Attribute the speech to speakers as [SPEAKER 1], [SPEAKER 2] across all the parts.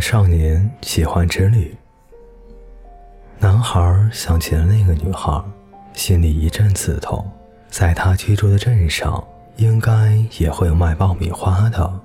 [SPEAKER 1] 少年喜欢之旅。男孩想起了那个女孩，心里一阵刺痛。在他居住的镇上，应该也会有卖爆米花的。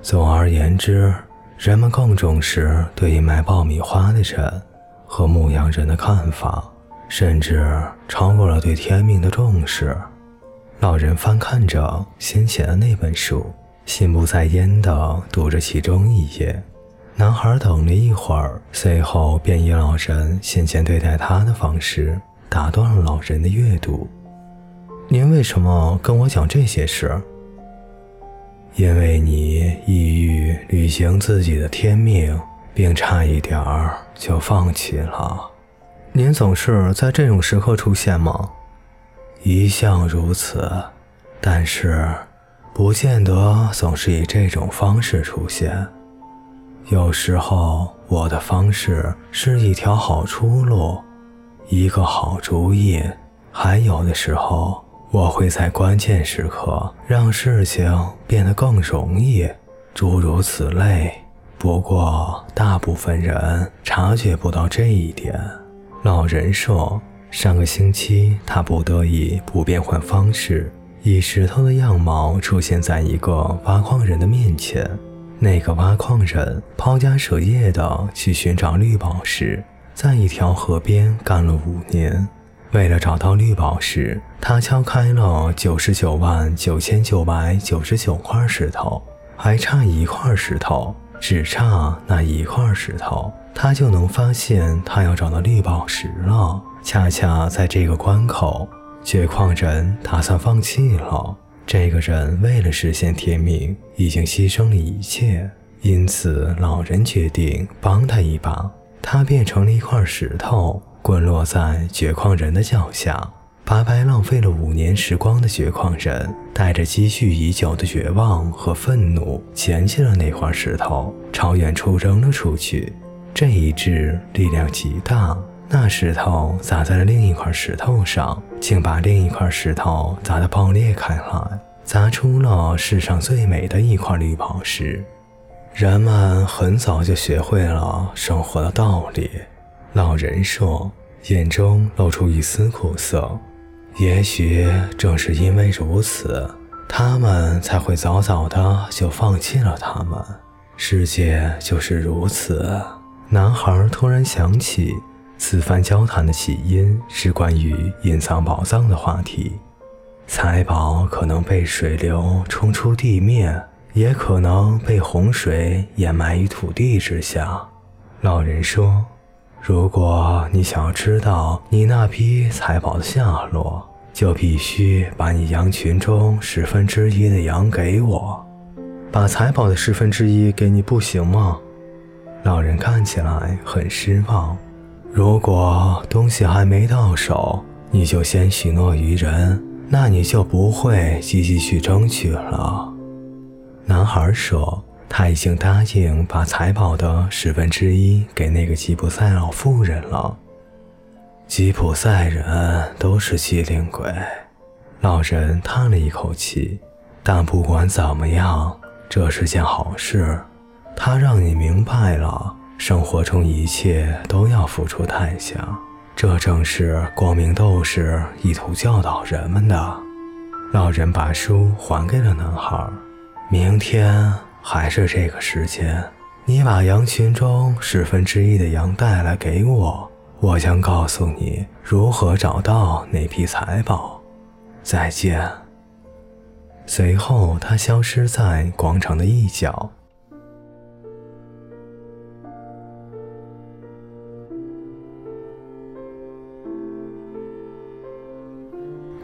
[SPEAKER 1] 总而言之，人们更重视对于卖爆米花的人和牧羊人的看法，甚至超过了对天命的重视。老人翻看着先前的那本书，心不在焉地读着其中一页。男孩等了一会儿，随后便以老人先前对待他的方式打断了老人的阅读。您为什么跟我讲这些事？因为你意欲履行自己的天命，并差一点儿就放弃了。您总是在这种时刻出现吗？一向如此，但是不见得总是以这种方式出现。有时候，我的方式是一条好出路，一个好主意；还有的时候，我会在关键时刻让事情变得更容易，诸如此类。不过，大部分人察觉不到这一点。老人说，上个星期他不得已不变换方式，以石头的样貌出现在一个挖矿人的面前。那个挖矿人抛家舍业地去寻找绿宝石，在一条河边干了五年。为了找到绿宝石，他敲开了九十九万九千九百九十九块石头，还差一块石头，只差那一块石头，他就能发现他要找到绿宝石了。恰恰在这个关口，掘矿人打算放弃了。这个人为了实现天命，已经牺牲了一切，因此老人决定帮他一把。他变成了一块石头，滚落在掘矿人的脚下。白白浪费了五年时光的掘矿人，带着积蓄已久的绝望和愤怒，捡起了那块石头，朝远处扔了出去。这一掷力量极大，那石头砸在了另一块石头上。竟把另一块石头砸得爆裂开来，砸出了世上最美的一块绿宝石。人们很早就学会了生活的道理。老人说，眼中露出一丝苦涩。也许正是因为如此，他们才会早早的就放弃了他们。世界就是如此。男孩突然想起。此番交谈的起因是关于隐藏宝藏的话题。财宝可能被水流冲出地面，也可能被洪水掩埋于土地之下。老人说：“如果你想要知道你那批财宝的下落，就必须把你羊群中十分之一的羊给我。把财宝的十分之一给你不行吗？”老人看起来很失望。如果东西还没到手，你就先许诺于人，那你就不会积极去争取了。男孩说：“他已经答应把财宝的十分之一给那个吉普赛老妇人了。”吉普赛人都是机灵鬼。老人叹了一口气，但不管怎么样，这是件好事，他让你明白了。生活中一切都要付出代价，这正是光明斗士意图教导人们的。老人把书还给了男孩。明天还是这个时间，你把羊群中十分之一的羊带来给我，我将告诉你如何找到那批财宝。再见。随后，他消失在广场的一角。